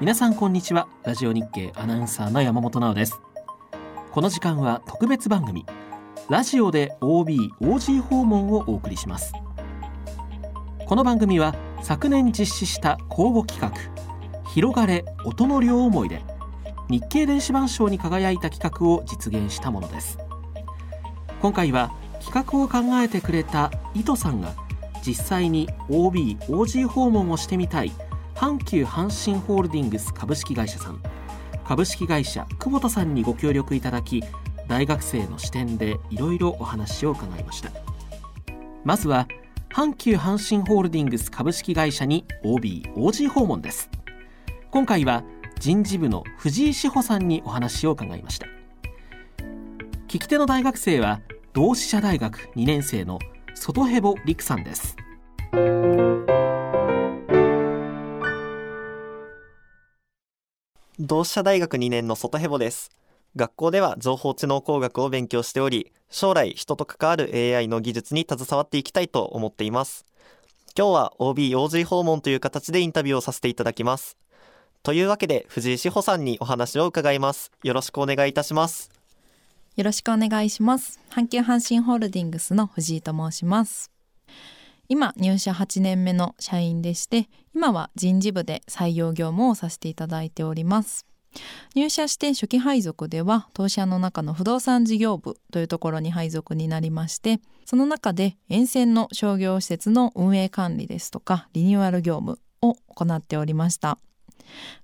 皆さんこんにちは。ラジオ日経アナウンサーの山本直です。この時間は特別番組ラジオで OB OG 訪問をお送りします。この番組は昨年実施した公募企画広がれ音の両思いで日経電子版賞に輝いた企画を実現したものです。今回は企画を考えてくれた伊藤さんが実際に OB、OG 訪問をしてみたい阪急阪神ホールディングス株式会社さん。株式会社久保田さんにご協力いただき大学生の視点でいろいろお話を伺いました。まずは阪急阪神ホールディングス株式会社に OB、OG 訪問です。今回は人事部の藤井志保さんにお話を伺いました。聞き手の大学生は同志社大学2年生の外ヘボ陸さんです。同志社大学2年の外ヘボです。学校では情報知能工学を勉強しており将来人と関わる AI の技術に携わっていきたいと思っています。今日は OB/OG 訪問という形でインタビューをさせていただきます。というわけで藤井志保さんにお話を伺います。よろしくお願いいたします。よろしくお願いします。阪急阪神ホールディングスの藤井と申します。今入社8年目の社員でして今は人事部で採用業務をさせていただいております。入社して初期配属では当社の中の不動産事業部というところに配属になりましてその中で沿線の商業施設の運営管理ですとかリニューアル業務を行っておりました。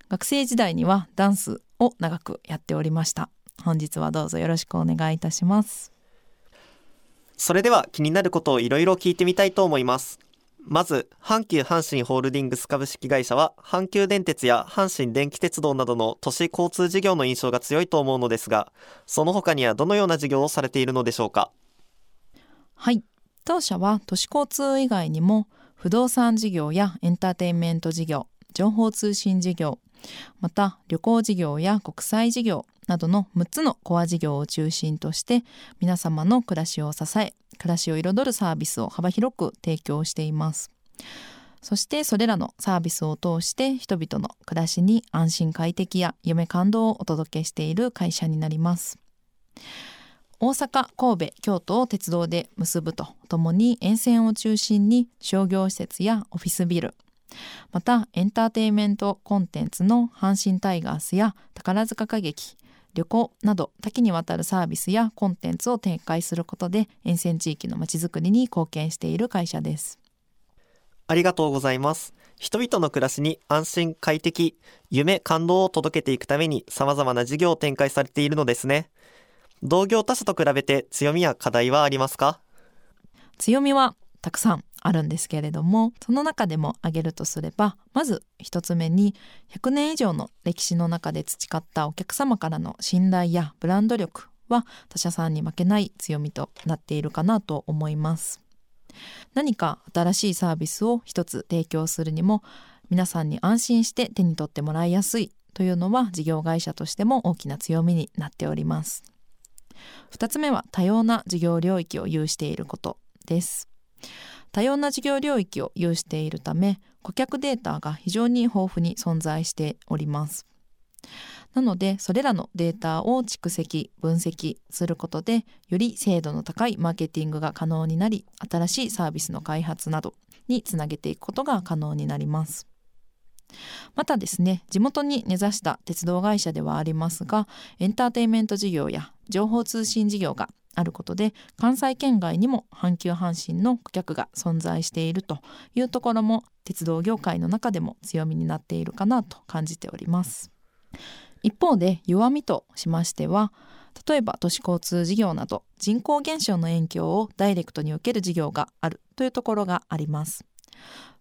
学生時代にはダンスを長くやっておりました。本日はどうぞよろしくお願いいたします。それでは気になることをいろいろ聞いてみたいと思います。まず阪急阪神ホールディングス株式会社は阪急電鉄や阪神電気鉄道などの都市交通事業の印象が強いと思うのですがその他にはどのような事業をされているのでしょうか？はい。当社は都市交通以外にも不動産事業やエンターテインメント事業情報通信事業また旅行事業や国際事業などの6つのコア事業を中心として皆様の暮らしを支え暮らしを彩るサービスを幅広く提供しています。そしてそれらのサービスを通して人々の暮らしに安心快適や夢感動をお届けしている会社になります。大阪神戸京都を鉄道で結ぶとともに沿線を中心に商業施設やオフィスビルまたエンターテインメントコンテンツの阪神タイガースや宝塚歌劇旅行など多岐にわたるサービスやコンテンツを展開することで沿線地域のまちづくりに貢献している会社です。ありがとうございます。人々の暮らしに安心快適夢感動を届けていくために様々な事業を展開されているのですね。同業他社と比べて強みや課題はありますか？強みはたくさんあるんですけれどもその中でも挙げるとすればまず一つ目に100年以上の歴史の中で培ったお客様からの信頼やブランド力は他社さんに負けない強みとなっているかなと思います。何か新しいサービスを一つ提供するにも皆さんに安心して手に取ってもらいやすいというのは事業会社としても大きな強みになっております。2つ目は多様な事業領域を有していることです。多様な事業領域を有しているため顧客データが非常に豊富に存在しております。なのでそれらのデータを蓄積分析することでより精度の高いマーケティングが可能になり新しいサービスの開発などにつなげていくことが可能になります。またですね地元に根ざした鉄道会社ではありますがエンターテインメント事業や情報通信事業があることで関西圏外にも阪急阪神の顧客が存在しているというところも鉄道業界の中でも強みになっているかなと感じております。一方で弱みとしましては例えば都市交通事業など人口減少の影響をダイレクトに受ける事業があるというところがあります。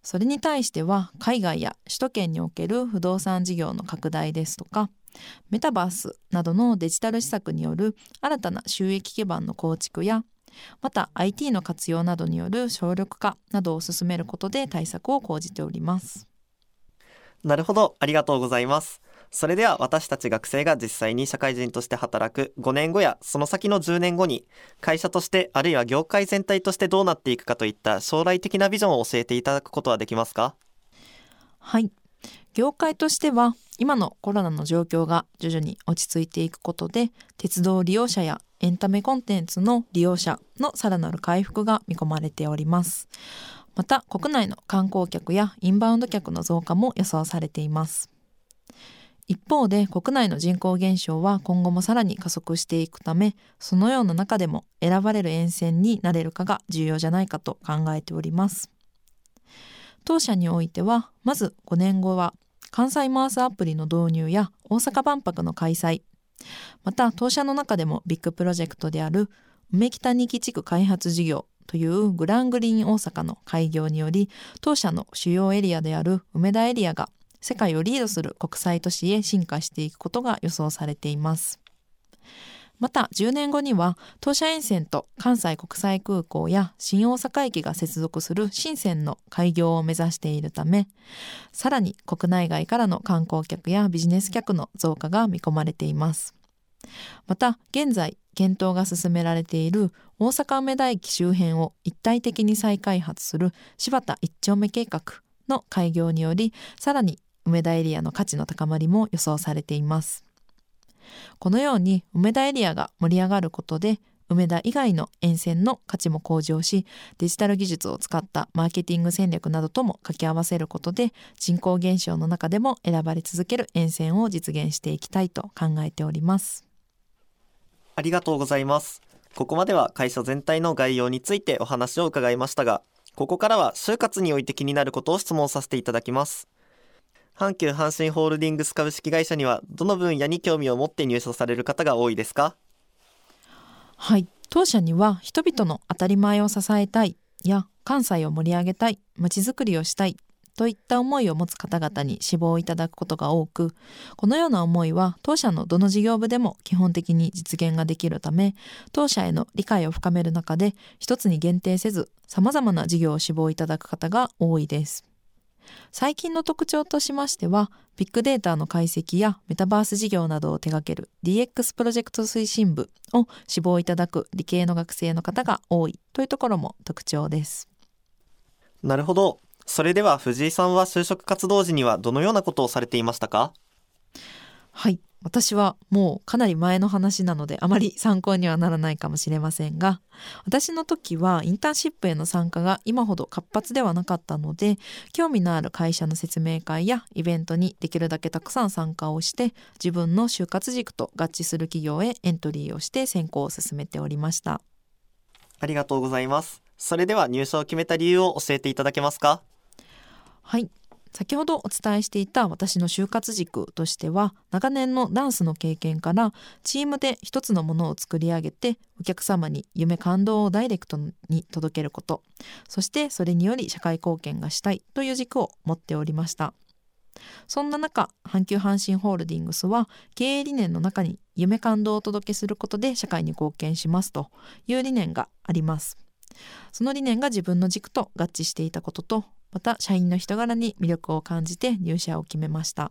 それに対しては海外や首都圏における不動産事業の拡大ですとかメタバースなどのデジタル施策による新たな収益基盤の構築やまた IT の活用などによる省力化などを進めることで対策を講じております。なるほど。ありがとうございます。それでは私たち学生が実際に社会人として働く5年後やその先の10年後に会社としてあるいは業界全体としてどうなっていくかといった将来的なビジョンを教えていただくことはできますか？はい業界としては今のコロナの状況が徐々に落ち着いていくことで鉄道利用者やエンタメコンテンツの利用者のさらなる回復が見込まれております。また国内の観光客やインバウンド客の増加も予想されています。一方で国内の人口減少は今後もさらに加速していくためそのような中でも選ばれる沿線になれるかが重要じゃないかと考えております。当社においてはまず5年後は関西マースアプリの導入や大阪万博の開催。また当社の中でもビッグプロジェクトである梅北二期地区開発事業というグラングリーン大阪の開業により当社の主要エリアである梅田エリアが世界をリードする国際都市へ進化していくことが予想されています。また10年後には当社沿線と関西国際空港や新大阪駅が接続する新線の開業を目指しているためさらに国内外からの観光客やビジネス客の増加が見込まれています。また現在検討が進められている大阪梅田駅周辺を一体的に再開発する柴田一丁目計画の開業によりさらに梅田エリアの価値の高まりも予想されています。このように梅田エリアが盛り上がることで梅田以外の沿線の価値も向上しデジタル技術を使ったマーケティング戦略などとも掛け合わせることで人口減少の中でも選ばれ続ける沿線を実現していきたいと考えております。ありがとうございます。ここまでは会社全体の概要についてお話を伺いましたがここからは就活において気になることを質問させていただきます。阪急阪神ホールディングス株式会社にはどの分野に興味を持って入社される方が多いですか？はい。当社には人々の当たり前を支えたいや関西を盛り上げたいまちづくりをしたいといった思いを持つ方々に志望いただくことが多くこのような思いは当社のどの事業部でも基本的に実現ができるため当社への理解を深める中で一つに限定せず様々な事業を志望いただく方が多いです。最近の特徴としましてはビッグデータの解析やメタバース事業などを手掛ける DX プロジェクト推進部を志望いただく理系の学生の方が多いというところも特徴です。なるほど。それでは藤井さんは就職活動時にはどのようなことをされていましたか？はい。私はもうかなり前の話なのであまり参考にはならないかもしれませんが私の時はインターンシップへの参加が今ほど活発ではなかったので興味のある会社の説明会やイベントにできるだけたくさん参加をして自分の就活軸と合致する企業へエントリーをして選考を進めておりました。ありがとうございます。それでは入社を決めた理由を教えていただけますか？はい先ほどお伝えしていた私の就活軸としては長年のダンスの経験からチームで一つのものを作り上げてお客様に夢感動をダイレクトに届けることそしてそれにより社会貢献がしたいという軸を持っておりました。そんな中阪急阪神ホールディングスは経営理念の中に夢感動をお届けすることで社会に貢献しますという理念があります。その理念が自分の軸と合致していたこととまた社員の人柄に魅力を感じて入社を決めました。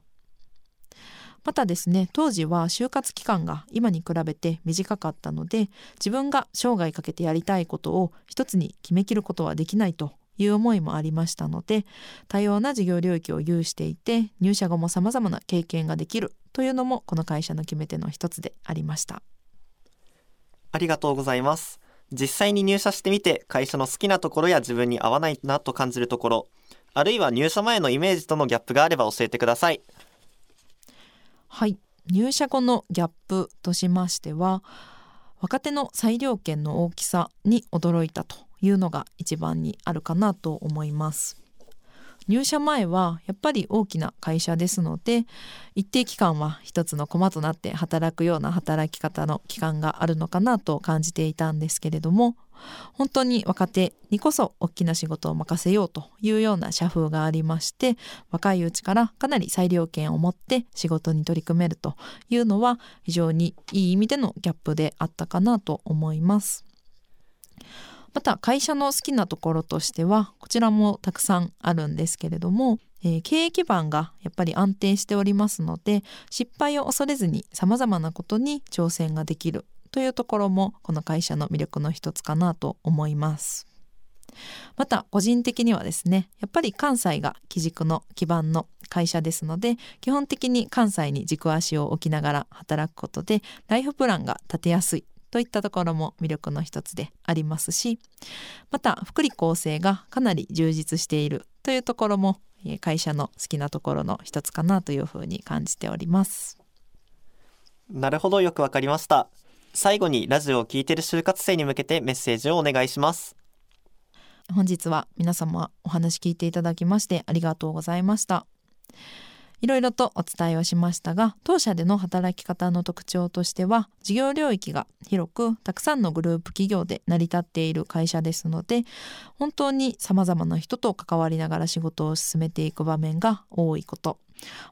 またですね当時は就活期間が今に比べて短かったので自分が生涯かけてやりたいことを一つに決めきることはできないという思いもありましたので多様な事業領域を有していて入社後も様々な経験ができるというのもこの会社の決め手の一つでありました。ありがとうございます。実際に入社してみて会社の好きなところや自分に合わないなと感じるところあるいは入社前のイメージとのギャップがあれば教えてください。はい。入社後のギャップとしましては若手の裁量権の大きさに驚いたというのが一番にあるかなと思います。入社前はやっぱり大きな会社ですので一定期間は一つの駒となって働くような働き方の期間があるのかなと感じていたんですけれども本当に若手にこそ大きな仕事を任せようというような社風がありまして若いうちからかなり裁量権を持って仕事に取り組めるというのは非常にいい意味でのギャップであったかなと思います。また会社の好きなところとしてはこちらもたくさんあるんですけれども、えー、経営基盤がやっぱり安定しておりますので失敗を恐れずに様々なことに挑戦ができるというところもこの会社の魅力の一つかなと思います。また個人的にはですねやっぱり関西が基軸の基盤の会社ですので基本的に関西に軸足を置きながら働くことでライフプランが立てやすいといったところも魅力の一つでありますしまた福利厚生がかなり充実しているというところも会社の好きなところの一つかなというふうに感じております。なるほどよくわかりました。最後にラジオを聞いている就活生に向けてメッセージをお願いします。本日は皆様お話聞いていただきましてありがとうございましたいろいろとお伝えをしましたが当社での働き方の特徴としては事業領域が広くたくさんのグループ企業で成り立っている会社ですので本当にさまざまな人と関わりながら仕事を進めていく場面が多いこと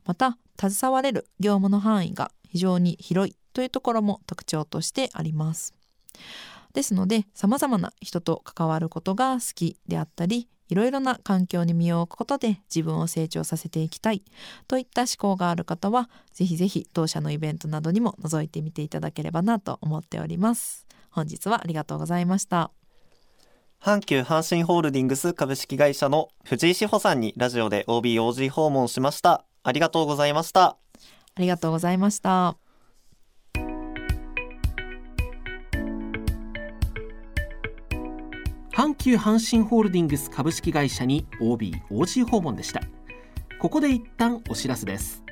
また携われる業務の範囲が非常に広いというところも特徴としてあります。ですので様々な人と関わることが好きであったりいろいろな環境に身を置くことで自分を成長させていきたい。といった思考がある方はぜひぜひ当社のイベントなどにも覗いてみていただければなと思っております。本日はありがとうございました。阪急阪神ホールディングス株式会社の藤井志保さんにラジオで OBOG 訪問しました。ありがとうございました。ありがとうございました阪急阪神ホールディングス株式会社に OBOG 訪問でした。ここで一旦お知らせです。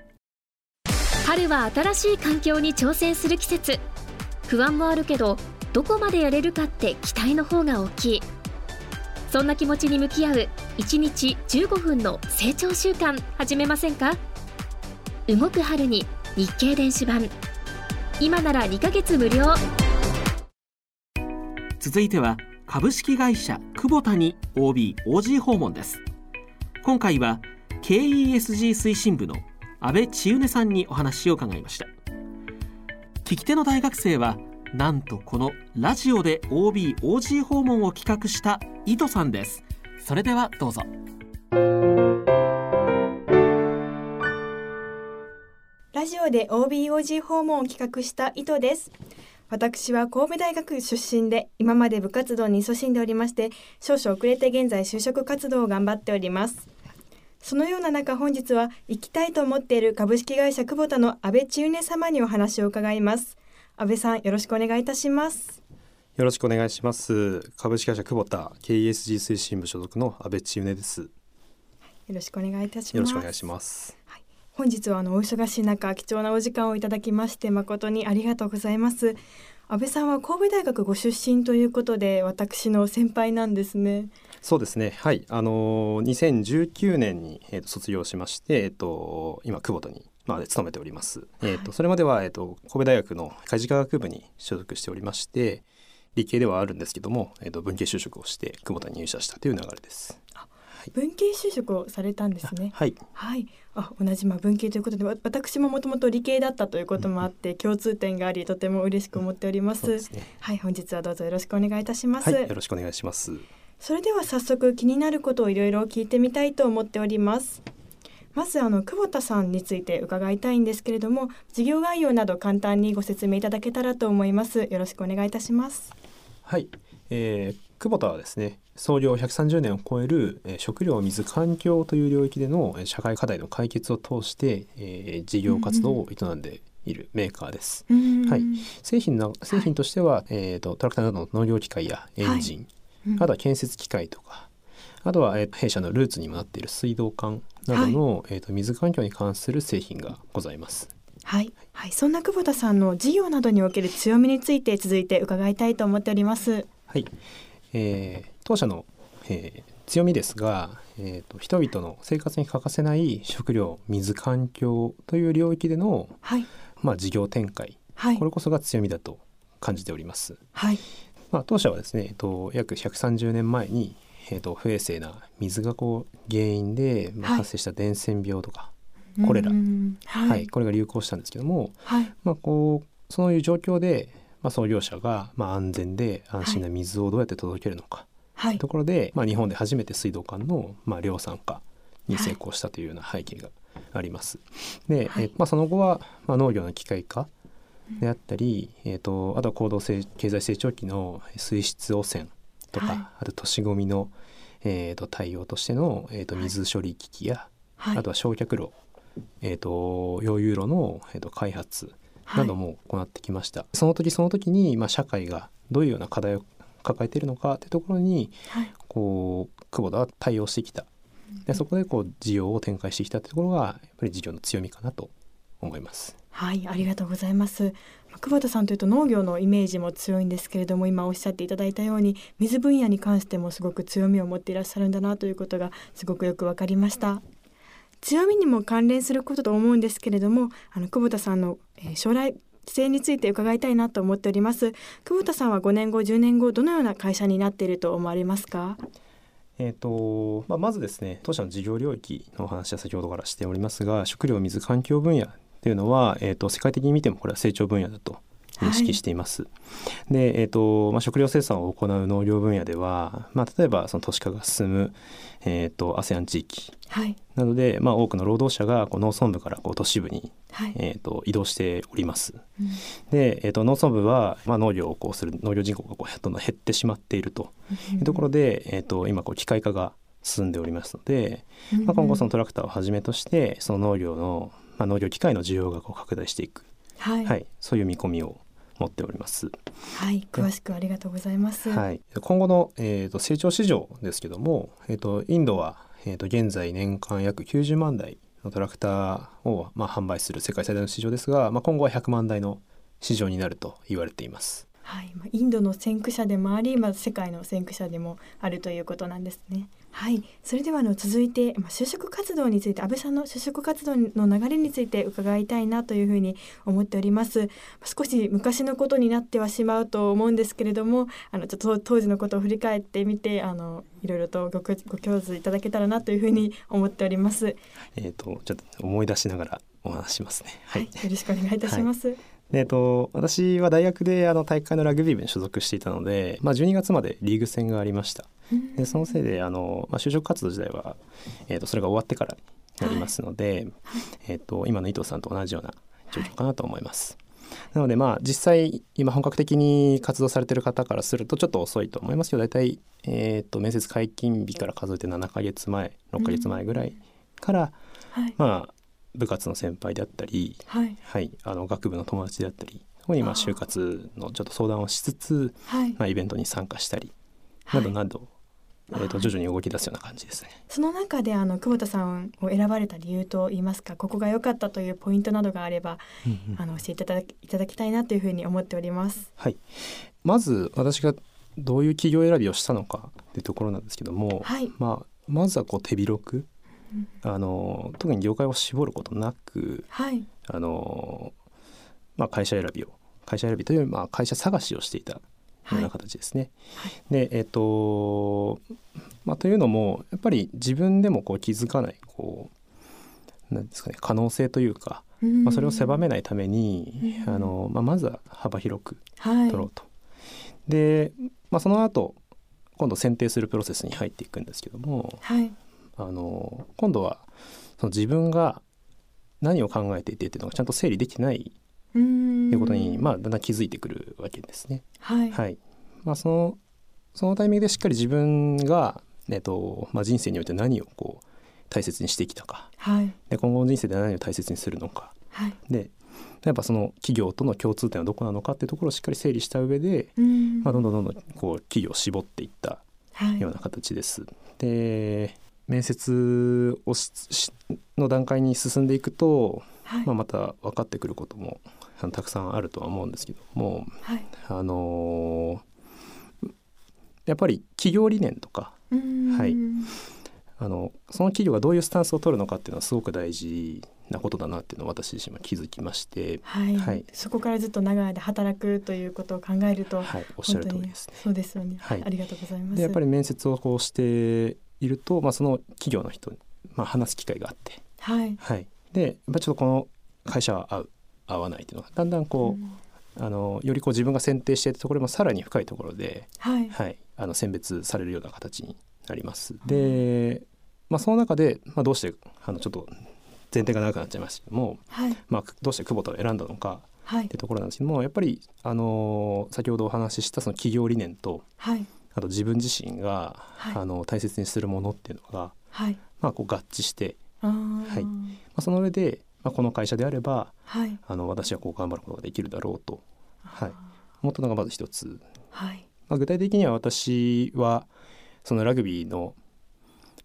春は新しい環境に挑戦する季節。不安もあるけどどこまでやれるかって期待の方が大きい。そんな気持ちに向き合う1日15分の成長習慣始めませんか？動く春に日経電子版。今なら2ヶ月無料。続いては株式会社久保田に OBOG 訪問です。今回は KESG 推進部の安倍千畝さんにお話を伺いました。聞き手の大学生はなんとこのラジオで OBOG 訪問を企画した伊藤さんです。それではどうぞ。ラジオで OBOG 訪問を企画した伊藤です。私は神戸大学出身で今まで部活動に勤しんでおりまして少々遅れて現在就職活動を頑張っております。そのような中本日は行きたいと思っている株式会社久保田の安倍千畝様にお話を伺います。安倍さんよろしくお願いいたします。よろしくお願いします。株式会社久保田 KESG 推進部所属の安倍千畝です。よろしくお願いいたします。ろしくお願いします本日はあのお忙しい中貴重なお時間をいただきまして誠にありがとうございます。安倍さんは神戸大学ご出身ということで私の先輩なんですね。そうですね。はい。あの2019年に、えーと、卒業しましてえっ、ー、と今久保田にまあ、勤めております。えっ、ー、と、それまでは、えっ、ー、と、神戸大学の海事科学部に所属しておりまして、理系ではあるんですけども、えっ、と、文系就職をして久保田に入社したという流れです。文系就職をされたんですね。はい。はい。あ、同じまあ文系ということで、私ももともと理系だったということもあって、共通点があり、とても嬉しく思っております。すね、はい、本日はどうぞよろしくお願いいたします、はい、よろしくお願いします。それでは早速気になることをいろいろ聞いてみたいと思っております。まずあの久保田さんについて伺いたいんですけれども、事業概要など簡単にご説明いただけたらと思います。よろしくお願いいたします。はい。えー、久保田はですね創業130年を超える、え食料水環境という領域での社会課題の解決を通して、えー、事業活動を営んでいるメーカーです。はい、製品の製品としては、はい、えーと、トラクターなどの農業機械やエンジン、はい、あとは建設機械とかあとは、えー、弊社のルーツにもなっている水道管などの、はい、えーと、水環境に関する製品がございます。はい、はい、そんな久保田さんの事業などにおける強みについて続いて伺いたいと思っております。はい、えー、当社の、えー、強みですが、えーと、人々の生活に欠かせない食料水環境という領域での、はい、まあ、事業展開、はい、これこそが強みだと感じております。はい。まあ、当社はですね、えーと、約130年前に、えーと、不衛生な水がこう原因で、まあ、発生した伝染病とか、コレラ、はい、これが流行したんですけども、まあ、こうそういう状況でまあ、創業者がまあ安全で安心な水をどうやって届けるのか、はい、ところで、まあ、日本で初めて水道管のまあ量産化に成功したというような背景があります。で、はい、えまあ、その後は、まあ、農業の機械化であったり、えーと、あとは高度経済成長期の水質汚染とか、はい、あと都市ごみの、えーと、対応としての、えーと、水処理機器や、はい、あとは焼却炉、えーと、溶融炉の、えー、と開発なども行ってきました。その時その時に、まあ、社会がどういうような課題を抱えているのかというところに、こう久保田は対応してきた。でそこでこう事業を展開してきたというところがやっぱり事業の強みかなと思います。はいありがとうございます。久保田さんというと農業のイメージも強いんですけれども今おっしゃっていただいたように水分野に関してもすごく強みを持っていらっしゃるんだなということがすごくよくわかりました。強みにも関連することと思うんですけれどもあの久保田さんの、えー、将来性について伺いたいなと思っております。久保田さんは5年後10年後どのような会社になっていると思われますか？えーとまあ、まずですね当社の事業領域のお話は先ほどからしておりますが食料水環境分野というのは、えーと、世界的に見てもこれは成長分野だと認識しています。はい、で、えーとまあ、食料生産を行う農業分野では、まあ、例えばその都市化が進む、えーと、ASEAN 地域。なので、まあ、多くの労働者がこう農村部からこう都市部に、はい、えーと、移動しております。うん、で、えー、と農村部は、まあ、農業をこうする農業人口がこうどんどん減ってしまっていると。いうところで、えー、と今こう機械化が進んでおりますので、まあ、今後そのトラクターをはじめとしてその農業のまあ、農業機械の需要がこう拡大していく、はい、はい、そういう見込みを持っております。はい、詳しくありがとうございます。はい、今後の、えーと、成長市場ですけども、えーと、インドは、えーと、現在年間約90万台のトラクターを、まあ、販売する世界最大の市場ですが、まあ、今後は100万台の市場になると言われています。はい、インドの先駆者でもあり、まあ、世界の先駆者でもあるということなんですね。はい、それではあの続いて、まあ、就職活動について安倍さんの就職活動の流れについて伺いたいなというふうに思っております。少し昔のことになってはしまうと思うんですけれども、あのちょっと当時のことを振り返ってみて、あのいろいろとごご教授いただけたらなというふうに思っております。えっ、とちょっと思い出しながらお話しますね。はい、はい、よろしくお願いいたします。はいでえっと、私は大学であの大会のラグビー部に所属していたので、まあ、12月までリーグ戦がありました。でそのせいであの、まあ、就職活動自体は、えーと、それが終わってからになりますので、はい、えーと、今の伊藤さんと同じような状況かなと思います。なのでまあ実際今本格的に活動されてる方からするとちょっと遅いと思いますけど大体、えーと、面接解禁日から数えて7ヶ月前6ヶ月前ぐらいから、うんはい、まあ部活の先輩であったり、はい、はい、あの学部の友達であったりここにまあ就活のちょっと相談をしつつ、まあ、イベントに参加したりなどなど、えー、と徐々に動き出すような感じですね。その中であの久保田さんを選ばれた理由といいますかここが良かったというポイントなどがあれば、うんうん、あの教えていただきいただきたいなというふうに思っております。はい、まず私がどういう企業選びをしたのかっていうところなんですけども、はい、まあ、まずはこう手広く、あの特に業界を絞ることなく、はい、あのまあ、会社選びを会社選びというまあ会社探しをしていたような形ですね。はい、でえっ、ー、とまあ、というのもやっぱり自分でもこう気づかないこうなんですかね可能性というか、まあ、それを狭めないために、あのまあ、まずは幅広く取ろうと。はい、で、まあ、その後今度選定するプロセスに入っていくんですけども、はい、あの今度はその自分が何を考えていてっていうのがちゃんと整理できないということに、まあ、だんだん気づいてくるわけですね。はい、はい、まあ、そのそのタイミングでしっかり自分が、えっとまあ、人生において何をこう大切にしてきたか、はい、で今後の人生で何を大切にするのか、はい、でやっぱその企業との共通点はどこなのかっていうところをしっかり整理した上で、まあ、どんどんどんどんこう企業を絞っていったような形です。で面接をの段階に進んでいくと、はい、まあ、また分かってくることもたくさんあるとは思うんですけども、はい、あのー、やっぱり企業理念とか、はい、あのその企業がどういうスタンスを取るのかっていうのはすごく大事なことだなっていうのを私自身は気づきまして、はい、はい、そこからずっと長い間働くということを考えると、はい、おっしゃる通りですね。そうですよね、はい、ありがとうございます。でやっぱり面接をこうしていると、まあ、その企業の人に、まあ、話す機会があって、はい。はい、でやっぱちょっとこの会社は合う合わないっていうのがだんだんこう、うん、あのよりこう自分が選定していたところもさらに深いところで、はい。はい、あの選別されるような形になります。で、まあ、その中で、まあ、どうしてあのちょっと前提が長くなっちゃいましたけども、はい。まあ、どうして久保田を選んだのかってところなんですけどもやっぱり、あのー、先ほどお話ししたその企業理念と、はい、あと自分自身が、はい。あの大切にするものっていうのが、はい。まあ、こう合致して、はい。まあ、その上で、まあ、この会社であればはい。あの私はこう頑張ることができるだろうと、はい、思ったのがまず一つ、はい。まあ、具体的には私はそのラグビーの、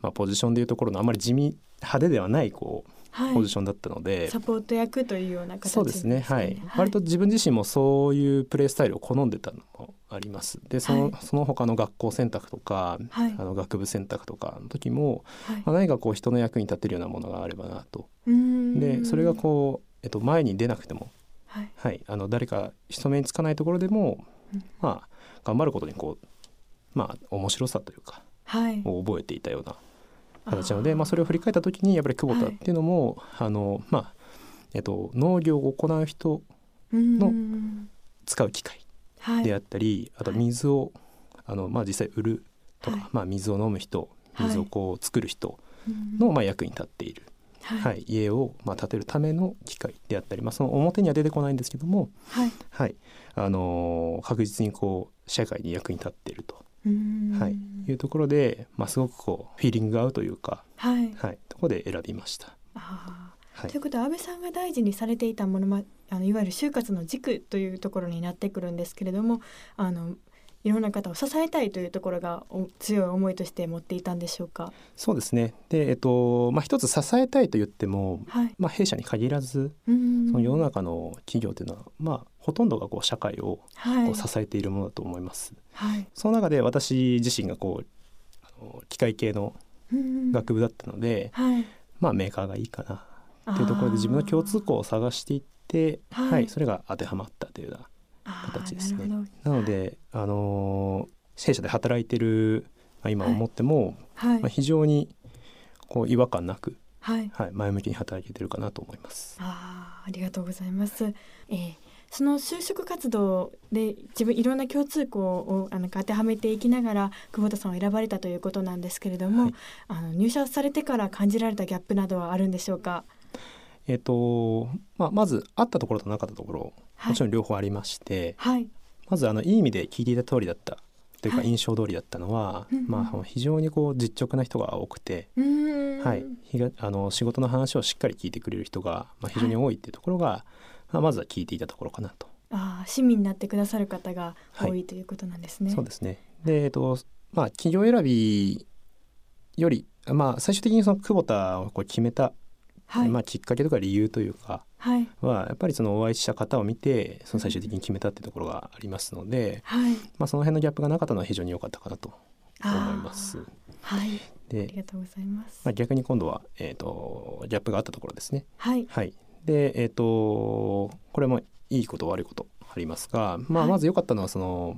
まあ、ポジションでいうところのあまり地味派手ではないこうはいポジションだったので、サポート役というような形そうですねはい、割と自分自身もそういうプレースタイルを好んでたのもあります。でその,、はい。その他の学校選択とか、はい。あの学部選択とかの時も、はい。まあ、何かこう人の役に立てるようなものがあればなと。でそれがこう、えっと、前に出なくても、はい。はい、あの誰か人目につかないところでも、うん。まあ頑張ることにこうまあ面白さというかはい。を覚えていたような形なのでまあ、それを振り返った時にやっぱり久保田っていうのも、あのまあえっと、農業を行う人のの使う機械はい。であったり、あと水をあの、まあ、実際売るとか、はい。まあ、水を飲む人はい。水をこう作る人うん。の、まあ、役に立っている、ははいい家を、まあ、建てるための機械であったり、まあ、その表には出てこないんですけども、はい。はい。あのー確実にこう社会に役に立っていると、はい、いうところで、まあ、すごくこうフィーリングが合うというか、はい。はい、ところで選びました。あはい。ーということは安倍さんが大事にされていたものまあのいわゆる就活の軸というところになってくるんですけれどもあのいろんな方を支えたいというところがお強い思いとして持っていたんでしょうか？そうですね。で、えっとまあ、一つ支えたいと言っても、はい。まあ、弊社に限らずうーん。その世の中の企業というのは、まあ、ほとんどがこう社会をはいこう支えているものだと思います。はい。その中で私自身がこう機械系の学部だったので、はい。まあ、メーカーがいいかなっていうところで自分の共通項を探していって、はいはいそれが当てはまったというような形ですねなので、あのー弊社で働いてる、まあ、今思っても、はいまあ、非常にこう違和感なく、はい。はい、前向きに働けてるかなと思います。あーありがとうございます。えーその就職活動で自分いろんな共通項をあの当てはめていきながら久保田さんを選ばれたということなんですけれども、はい。あの入社されてから感じられたギャップなどはあるんでしょうか？えっ、と、まあ、まずあったところとなかったところはい。もちろん両方ありまして、はい。まずあのいい意味で聞いていた通りだったというかはい。印象通りだったのは、うんうん。まあ、非常にこう実直な人が多くて、うーんはい、あの仕事の話をしっかり聞いてくれる人が、まあ、非常に多いっていうところが、まあ、まずは聞いていたところかなと。あー市民になってくださる方が多はいいということなんですね。そうですねで、えっとまあ、企業選びより、まあ、最終的にその久保田をこう決めた、はい。まあ、きっかけとか理由というかはい。はやっぱりそのお会いした方を見てその最終的に決めたっていうところがありますので、はい。まあ、その辺のギャップがなかったのは非常に良かったかなと思います。はい。ありで、がとうございます。まあ、逆に今度は、えー、とギャップがあったところですね。はい。はい、でえっ、とこれもいいこと悪いことありますが、まあ、はいまず良かったのはその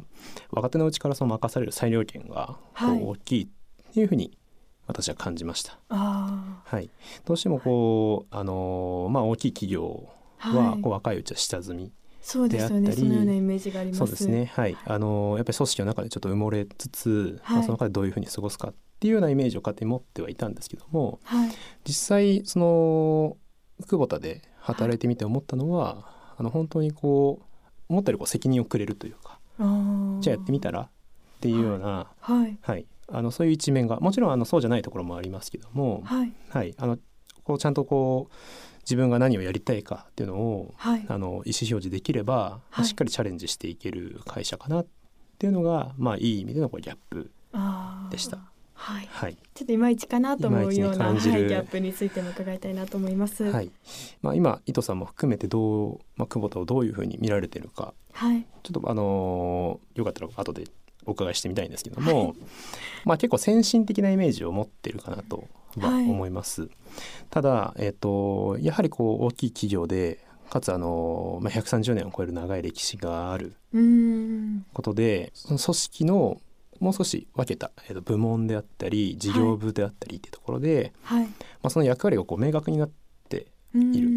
若手のうちからその任される裁量権が大きいっていうふうに私は感じました。あはい、どうしてもこう、あのまあ、大きい企業あ。ははいこう若いうちは下積み、そうですよね。であったりそのようなイメージがあります。そうですね、はいあのやっぱり組織の中でちょっと埋もれつつ、まあ、はいその中でどういうふうに過ごすかっていうようなイメージを勝手に持ってはいたんですけどもはい。実際その久保田で働いてみて思ったのは、あの本当にこう思ったよりこう責任をくれるというかじゃあやってみたら？っていうような、はい。はいあのそういう一面がもちろんあのそうじゃないところもありますけども、はい。はい、あのこうちゃんとこう自分が何をやりたいかっていうのをはい。あの意思表示できれば、しっかりチャレンジしていける会社かなっていうのが、まあ、いい意味でのこうギャップ、でした。はい。はいちょっといまいちかなと思うような、はい、ギャップについても伺いたいなと思います。ははい。いまあ、今伊藤さんも含めてどう、まあ、久保田をどういうふうに見られてるかちょっとあのーよかったら後でお伺いしてみたいんですけども、まあ結構先進的なイメージを持ってるかなとははい思います。ただ、えっとやはりこう大きい企業でかつあのー、まあ、130年を超える長い歴史があるうーん。ことでその組織のもう少し分けた、えっと部門であったり事業部であったりっていうところで、はい。まあ、その役割がこう明確になってうーんいる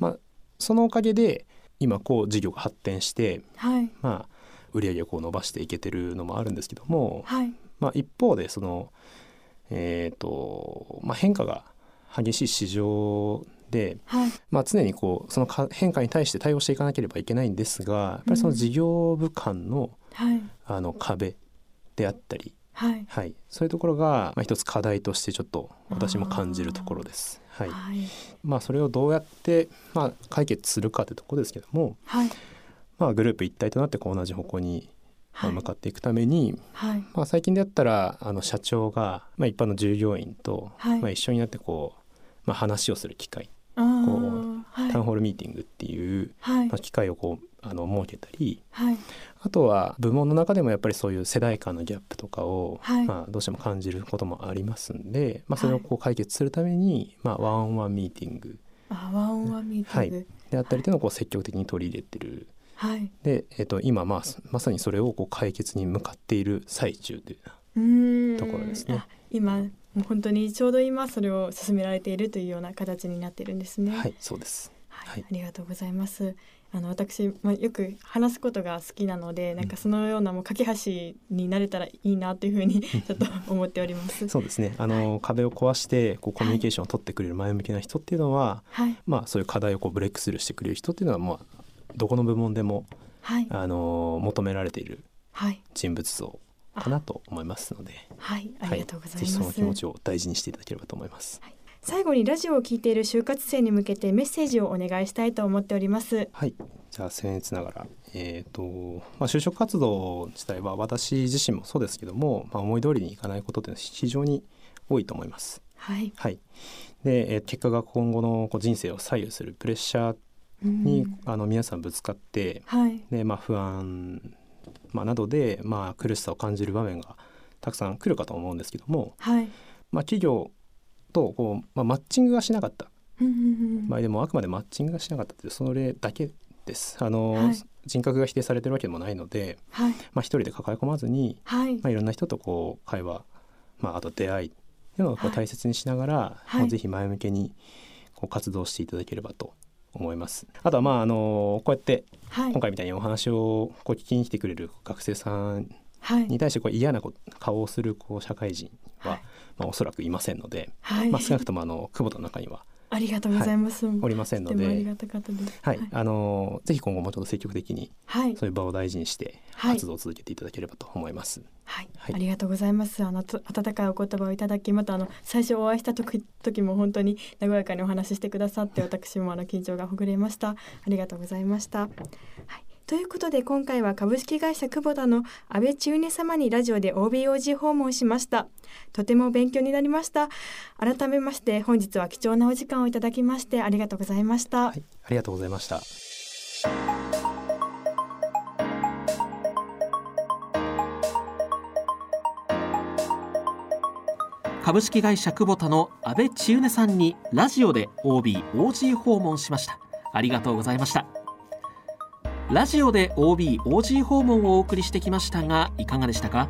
まあそのおかげで今こう事業が発展してはい。まあ、売り上げをこう伸ばしていけてるのもあるんですけども、はい。まあ、一方でその、えーとまあ、変化が激しい市場で、はい。まあ、常にこうそのか変化に対して対応していかなければいけないんですがやっぱりその事業部間の,、はい。あの壁であったり、はい、はい、そういうところが、まあ、一つ課題としてちょっと私も感じるところです。はい、はい、まあ、それをどうやって、まあ、解決するかというところですけども、はい、まあ、グループ一体となってこう同じ方向に向かっていくために、はい、まあ、最近であったらあの社長が、まあ、一般の従業員と、はい、まあ、一緒になってこう、まあ、話をする機会。こう、タウンホールミーティングっていう、まあ、機会をこうあの設けたり、あとは部門の中でもやっぱりそういう世代間のギャップとかを、まあ、どうしても感じることもありますんで、まあ、それをこう解決するために、まあ、ワンオンワンミーティング。あワンオンワンミーティング、はい、であったりというのをこう積極的に取り入れてる。はい、で、えー、と今、まあ、まさにそれをこう解決に向かっている最中というところですね。今もう本当にちょうど今それを進められているというような形になっているんですね。はいそうです、はい、ありがとうございます。あの私、まあ、よく話すことが好きなのでなんかそのようなもう架け橋になれたらいいなというふうに ちょっと思っております。そうですね。あの、はい、壁を壊してこうコミュニケーションを取ってくれる前向きな人っていうのは、はい、まあ、そういう課題をこうブレイクスルーしてくれる人っていうのは、まあ、どこの部門でも、はい、あの求められている人物像かなと思いますので、はい、ありがとうございます、その気持ちを大事にしていただければと思います。はい最後にラジオを聞いている就活生に向けてメッセージをお願いしたいと思っております。はい。じゃあ僭越ながら。えっ、ー、とまあ就職活動自体は私自身もそうですけども、まあ、思い通りにいかないことって非常に多いと思います。はい、はい、で、えー、結果が今後のこう人生を左右するプレッシャーに、あの皆さんぶつかって、はい、でまあ、不安、まあ、などで、まあ、苦しさを感じる場面がたくさん来るかと思うんですけども、はい。まあ、企業とこう、まあ、マッチングがしなかった、まあ、でもあくまでマッチングがしなかったというその例だけです。あの、はい、人格が否定されてるわけでもないので、はい、まあ、一人で抱え込まずに、はい。まあ、いろんな人とこう会話、まあ、あと出会いっていうのをこう大切にしながら、はい、ぜひ前向きにこう活動していただければと思います。あとはまああのこうやって今回みたいにお話をこう聞きに来てくれる学生さんに対してこう嫌な顔をするこう社会人は、まあ、おそらくいませんので、はい、まあ、少なくともあの久保田の中にはありがとうございます、はい、おりませんので、ありがたかったです。はい、あのぜひ今後もちょっと積極的に、はい、そういう場を大事にして活動を続けていただければと思います。はい、はい、ありがとうございます。あの温かいお言葉をいただき、またあの最初お会いした時時も本当に和やかにお話ししてくださって、私もあの緊張がほぐれました。ありがとうございました。はい。ということで今回は株式会社久保田の安倍千畝様にラジオで OBOG 訪問しました。とても勉強になりました。改めまして本日は貴重なお時間をいただきましてありがとうございました、はい、ありがとうございました。株式会社久保田の安倍千畝さんにラジオで OBOG 訪問しました。ありがとうございました。ラジオで OBOG 訪問をお送りしてきましたがいかがでしたか？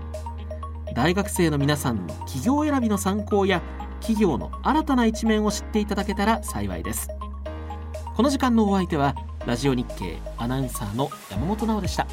大学生の皆さんの企業選びの参考や企業の新たな一面を知っていただけたら幸いです。この時間のお相手はラジオ日経アナウンサーの山本直でした。